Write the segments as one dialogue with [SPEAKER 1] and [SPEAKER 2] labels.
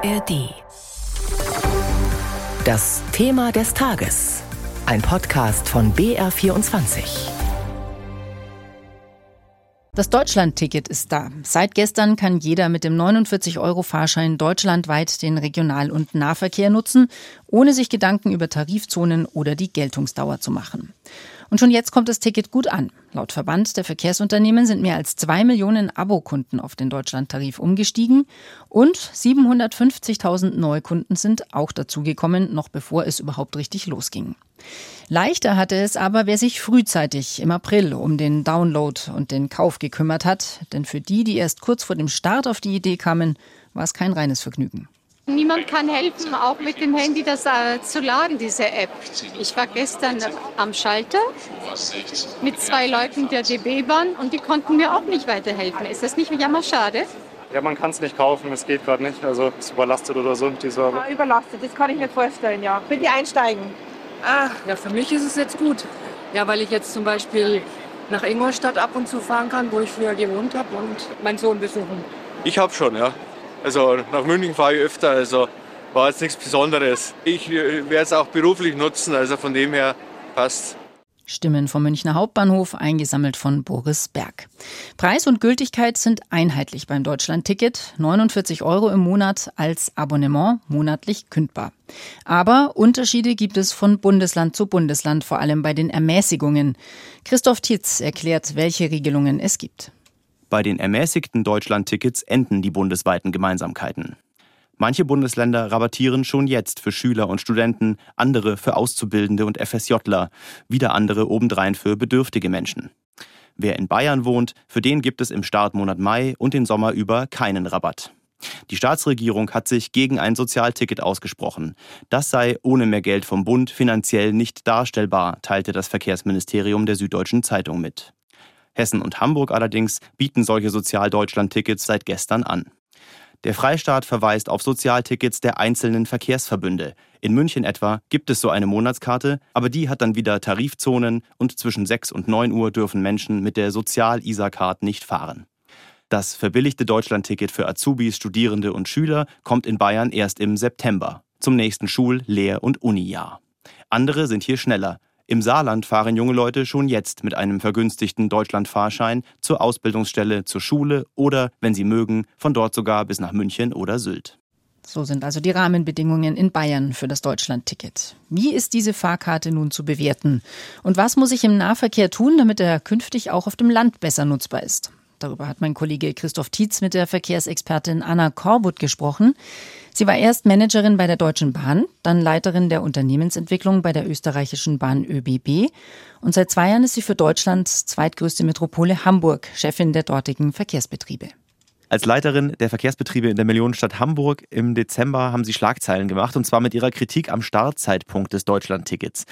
[SPEAKER 1] ARD. Das Thema des Tages. Ein Podcast von BR24.
[SPEAKER 2] Das Deutschland-Ticket ist da. Seit gestern kann jeder mit dem 49-Euro-Fahrschein deutschlandweit den Regional- und Nahverkehr nutzen, ohne sich Gedanken über Tarifzonen oder die Geltungsdauer zu machen. Und schon jetzt kommt das Ticket gut an. Laut Verband der Verkehrsunternehmen sind mehr als zwei Millionen Abokunden auf den Deutschlandtarif umgestiegen und 750.000 Neukunden sind auch dazugekommen, noch bevor es überhaupt richtig losging. Leichter hatte es aber, wer sich frühzeitig im April um den Download und den Kauf gekümmert hat, denn für die, die erst kurz vor dem Start auf die Idee kamen, war es kein reines Vergnügen.
[SPEAKER 3] Niemand kann helfen, auch mit dem Handy das äh, zu laden, diese App. Ich war gestern am Schalter mit zwei Leuten der DB-Bahn und die konnten mir auch nicht weiterhelfen. Ist das nicht jammerschade?
[SPEAKER 4] Ja, man kann es nicht kaufen, es geht gerade nicht. Also ist überlastet oder so, die Server.
[SPEAKER 5] Ja, überlastet, das kann ich mir vorstellen, ja. Bitte einsteigen.
[SPEAKER 6] Ah, ja, für mich ist es jetzt gut. Ja, weil ich jetzt zum Beispiel nach Ingolstadt ab und zu fahren kann, wo ich früher gewohnt habe und meinen Sohn besuchen.
[SPEAKER 7] Ich habe schon, ja. Also nach München fahre ich öfter, also war jetzt nichts Besonderes. Ich werde es auch beruflich nutzen, also von dem her passt.
[SPEAKER 2] Stimmen vom Münchner Hauptbahnhof, eingesammelt von Boris Berg. Preis und Gültigkeit sind einheitlich beim Deutschland-Ticket. 49 Euro im Monat als Abonnement, monatlich kündbar. Aber Unterschiede gibt es von Bundesland zu Bundesland, vor allem bei den Ermäßigungen. Christoph Tietz erklärt, welche Regelungen es gibt.
[SPEAKER 8] Bei den ermäßigten Deutschland-Tickets enden die bundesweiten Gemeinsamkeiten. Manche Bundesländer rabattieren schon jetzt für Schüler und Studenten, andere für Auszubildende und FSJler, wieder andere obendrein für bedürftige Menschen. Wer in Bayern wohnt, für den gibt es im Startmonat Mai und den Sommer über keinen Rabatt. Die Staatsregierung hat sich gegen ein Sozialticket ausgesprochen. Das sei ohne mehr Geld vom Bund finanziell nicht darstellbar, teilte das Verkehrsministerium der Süddeutschen Zeitung mit. Hessen und Hamburg allerdings bieten solche Sozialdeutschland-Tickets seit gestern an. Der Freistaat verweist auf Sozialtickets der einzelnen Verkehrsverbünde. In München etwa gibt es so eine Monatskarte, aber die hat dann wieder Tarifzonen und zwischen 6 und 9 Uhr dürfen Menschen mit der Sozial-ISA-Card nicht fahren. Das verbilligte Deutschlandticket für Azubis, Studierende und Schüler kommt in Bayern erst im September, zum nächsten Schul-, Lehr- und Unijahr. Andere sind hier schneller. Im Saarland fahren junge Leute schon jetzt mit einem vergünstigten Deutschlandfahrschein zur Ausbildungsstelle, zur Schule oder, wenn sie mögen, von dort sogar bis nach München oder Sylt.
[SPEAKER 2] So sind also die Rahmenbedingungen in Bayern für das Deutschlandticket. Wie ist diese Fahrkarte nun zu bewerten? Und was muss ich im Nahverkehr tun, damit er künftig auch auf dem Land besser nutzbar ist? Darüber hat mein Kollege Christoph Tietz mit der Verkehrsexpertin Anna Korbut gesprochen. Sie war erst Managerin bei der Deutschen Bahn, dann Leiterin der Unternehmensentwicklung bei der österreichischen Bahn ÖBB und seit zwei Jahren ist sie für Deutschlands zweitgrößte Metropole Hamburg Chefin der dortigen Verkehrsbetriebe.
[SPEAKER 8] Als Leiterin der Verkehrsbetriebe in der Millionenstadt Hamburg im Dezember haben Sie Schlagzeilen gemacht und zwar mit Ihrer Kritik am Startzeitpunkt des Deutschlandtickets.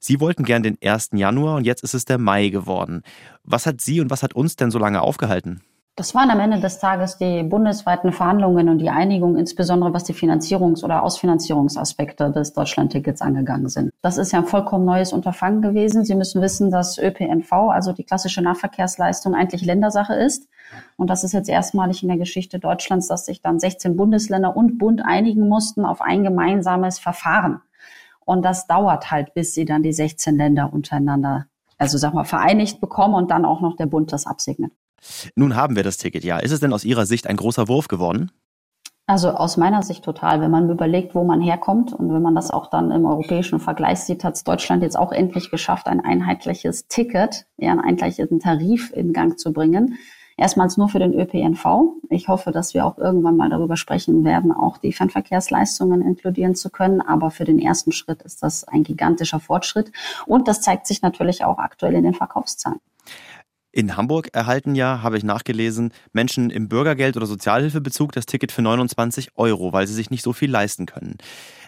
[SPEAKER 8] Sie wollten gern den 1. Januar und jetzt ist es der Mai geworden. Was hat Sie und was hat uns denn so lange aufgehalten?
[SPEAKER 9] Das waren am Ende des Tages die bundesweiten Verhandlungen und die Einigung, insbesondere was die Finanzierungs- oder Ausfinanzierungsaspekte des Deutschlandtickets angegangen sind. Das ist ja ein vollkommen neues Unterfangen gewesen. Sie müssen wissen, dass ÖPNV, also die klassische Nahverkehrsleistung, eigentlich Ländersache ist. Und das ist jetzt erstmalig in der Geschichte Deutschlands, dass sich dann 16 Bundesländer und Bund einigen mussten auf ein gemeinsames Verfahren. Und das dauert halt, bis sie dann die 16 Länder untereinander, also sag mal, vereinigt bekommen und dann auch noch der Bund das absegnet.
[SPEAKER 8] Nun haben wir das Ticket, ja. Ist es denn aus Ihrer Sicht ein großer Wurf geworden?
[SPEAKER 9] Also aus meiner Sicht total. Wenn man überlegt, wo man herkommt und wenn man das auch dann im europäischen Vergleich sieht, hat es Deutschland jetzt auch endlich geschafft, ein einheitliches Ticket, ja, einen einheitlichen Tarif in Gang zu bringen. Erstmals nur für den ÖPNV. Ich hoffe, dass wir auch irgendwann mal darüber sprechen werden, auch die Fernverkehrsleistungen inkludieren zu können. Aber für den ersten Schritt ist das ein gigantischer Fortschritt. Und das zeigt sich natürlich auch aktuell in den Verkaufszahlen.
[SPEAKER 8] In Hamburg erhalten ja, habe ich nachgelesen, Menschen im Bürgergeld- oder Sozialhilfebezug das Ticket für 29 Euro, weil sie sich nicht so viel leisten können.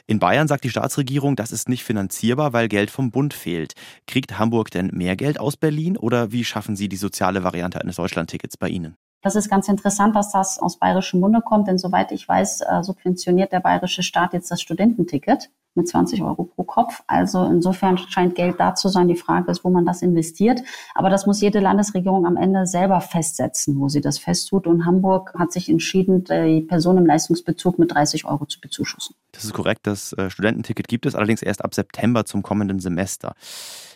[SPEAKER 8] In Bayern sagt die Staatsregierung, das ist nicht finanzierbar, weil Geld vom Bund fehlt. Kriegt Hamburg denn mehr Geld aus Berlin oder wie schaffen Sie die soziale Variante eines Deutschlandtickets bei Ihnen?
[SPEAKER 9] Das ist ganz interessant, dass das aus bayerischem Munde kommt, denn soweit ich weiß, äh, subventioniert der bayerische Staat jetzt das Studententicket. Mit 20 Euro pro Kopf. Also insofern scheint Geld da zu sein. Die Frage ist, wo man das investiert. Aber das muss jede Landesregierung am Ende selber festsetzen, wo sie das festtut. Und Hamburg hat sich entschieden, die Person im Leistungsbezug mit 30 Euro zu bezuschussen.
[SPEAKER 8] Das ist korrekt. Das äh, Studententicket gibt es allerdings erst ab September zum kommenden Semester.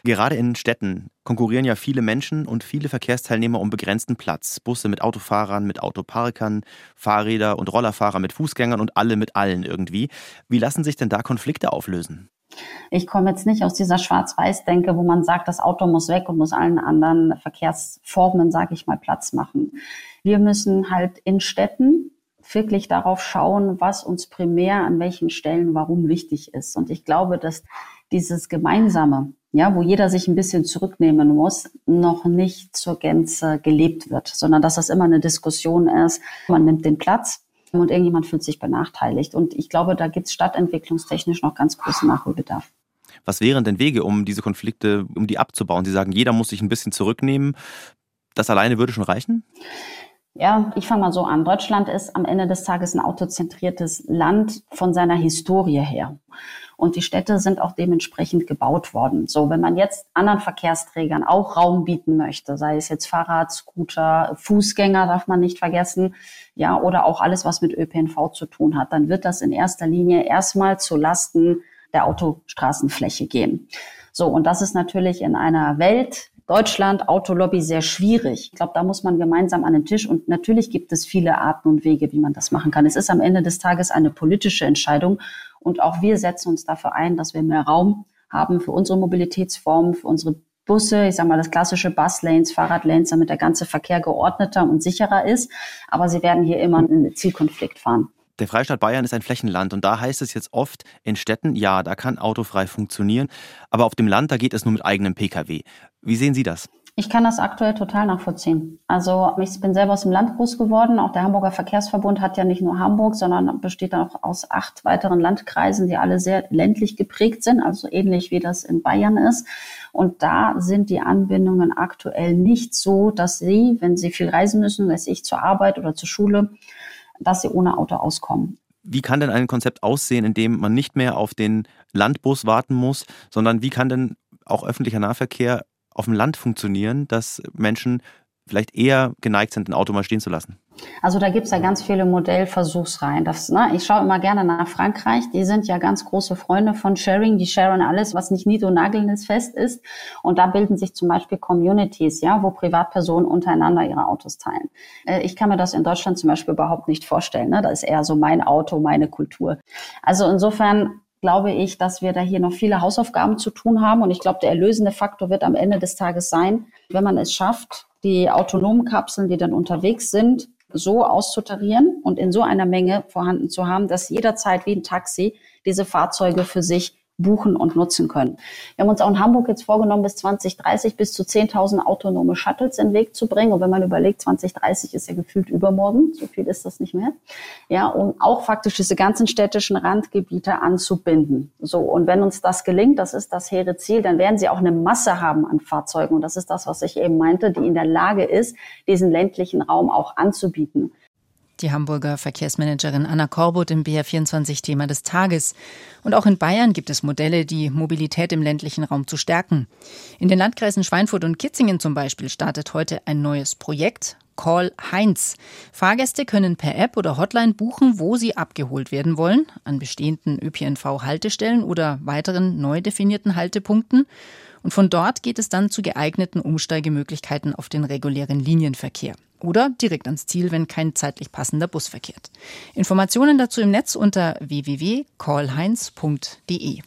[SPEAKER 8] Gerade in Städten konkurrieren ja viele Menschen und viele Verkehrsteilnehmer um begrenzten Platz. Busse mit Autofahrern, mit Autoparkern, Fahrräder und Rollerfahrer mit Fußgängern und alle mit allen irgendwie. Wie lassen sich denn da Konflikte auflösen?
[SPEAKER 9] Ich komme jetzt nicht aus dieser Schwarz-Weiß-Denke, wo man sagt, das Auto muss weg und muss allen anderen Verkehrsformen, sage ich mal, Platz machen. Wir müssen halt in Städten wirklich darauf schauen, was uns primär an welchen Stellen warum wichtig ist. Und ich glaube, dass dieses Gemeinsame, ja, wo jeder sich ein bisschen zurücknehmen muss, noch nicht zur Gänze gelebt wird, sondern dass das immer eine Diskussion ist. Man nimmt den Platz und irgendjemand fühlt sich benachteiligt. Und ich glaube, da gibt es stadtentwicklungstechnisch noch ganz großen Nachholbedarf.
[SPEAKER 8] Was wären denn Wege, um diese Konflikte, um die abzubauen? Sie sagen, jeder muss sich ein bisschen zurücknehmen. Das alleine würde schon reichen?
[SPEAKER 9] Ja, ich fange mal so an. Deutschland ist am Ende des Tages ein autozentriertes Land von seiner Historie her. Und die Städte sind auch dementsprechend gebaut worden. So, wenn man jetzt anderen Verkehrsträgern auch Raum bieten möchte, sei es jetzt Fahrrad, Scooter, Fußgänger, darf man nicht vergessen, ja, oder auch alles, was mit ÖPNV zu tun hat, dann wird das in erster Linie erstmal zu Lasten der Autostraßenfläche gehen. So, und das ist natürlich in einer Welt, Deutschland, Autolobby sehr schwierig. Ich glaube, da muss man gemeinsam an den Tisch und natürlich gibt es viele Arten und Wege, wie man das machen kann. Es ist am Ende des Tages eine politische Entscheidung und auch wir setzen uns dafür ein, dass wir mehr Raum haben für unsere Mobilitätsformen, für unsere Busse, ich sage mal das klassische Buslanes, Fahrradlanes, damit der ganze Verkehr geordneter und sicherer ist. Aber sie werden hier immer einen Zielkonflikt fahren.
[SPEAKER 8] Der Freistaat Bayern ist ein Flächenland und da heißt es jetzt oft in Städten, ja, da kann autofrei funktionieren, aber auf dem Land, da geht es nur mit eigenem Pkw. Wie sehen Sie das?
[SPEAKER 9] Ich kann das aktuell total nachvollziehen. Also ich bin selber aus dem Land groß geworden. Auch der Hamburger Verkehrsverbund hat ja nicht nur Hamburg, sondern besteht auch aus acht weiteren Landkreisen, die alle sehr ländlich geprägt sind, also ähnlich wie das in Bayern ist. Und da sind die Anbindungen aktuell nicht so, dass Sie, wenn Sie viel reisen müssen, weiß ich zur Arbeit oder zur Schule, dass sie ohne Auto auskommen.
[SPEAKER 8] Wie kann denn ein Konzept aussehen, in dem man nicht mehr auf den Landbus warten muss, sondern wie kann denn auch öffentlicher Nahverkehr auf dem Land funktionieren, dass Menschen vielleicht eher geneigt sind, ein Auto mal stehen zu lassen?
[SPEAKER 9] Also da gibt's ja ganz viele Modellversuchsreihen. Das, ne, ich schaue immer gerne nach Frankreich. Die sind ja ganz große Freunde von Sharing. Die sharen alles, was nicht nied- nagelndes ist. Und da bilden sich zum Beispiel Communities, ja, wo Privatpersonen untereinander ihre Autos teilen. Äh, ich kann mir das in Deutschland zum Beispiel überhaupt nicht vorstellen. Ne? Das ist eher so mein Auto, meine Kultur. Also insofern glaube ich, dass wir da hier noch viele Hausaufgaben zu tun haben. Und ich glaube, der erlösende Faktor wird am Ende des Tages sein, wenn man es schafft, die autonomen Kapseln, die dann unterwegs sind, so auszutarieren und in so einer Menge vorhanden zu haben, dass jederzeit wie ein Taxi diese Fahrzeuge für sich buchen und nutzen können. Wir haben uns auch in Hamburg jetzt vorgenommen, bis 2030 bis zu 10.000 autonome Shuttles in den Weg zu bringen. Und wenn man überlegt, 2030 ist ja gefühlt übermorgen, so viel ist das nicht mehr. Ja, um auch faktisch diese ganzen städtischen Randgebiete anzubinden. So. Und wenn uns das gelingt, das ist das hehre Ziel, dann werden sie auch eine Masse haben an Fahrzeugen. Und das ist das, was ich eben meinte, die in der Lage ist, diesen ländlichen Raum auch anzubieten.
[SPEAKER 2] Die Hamburger Verkehrsmanagerin Anna Korbut im BR24-Thema des Tages. Und auch in Bayern gibt es Modelle, die Mobilität im ländlichen Raum zu stärken. In den Landkreisen Schweinfurt und Kitzingen zum Beispiel startet heute ein neues Projekt. Call Heinz. Fahrgäste können per App oder Hotline buchen, wo sie abgeholt werden wollen, an bestehenden ÖPNV-Haltestellen oder weiteren neu definierten Haltepunkten. Und von dort geht es dann zu geeigneten Umsteigemöglichkeiten auf den regulären Linienverkehr oder direkt ans Ziel, wenn kein zeitlich passender Bus verkehrt. Informationen dazu im Netz unter www.callheinz.de.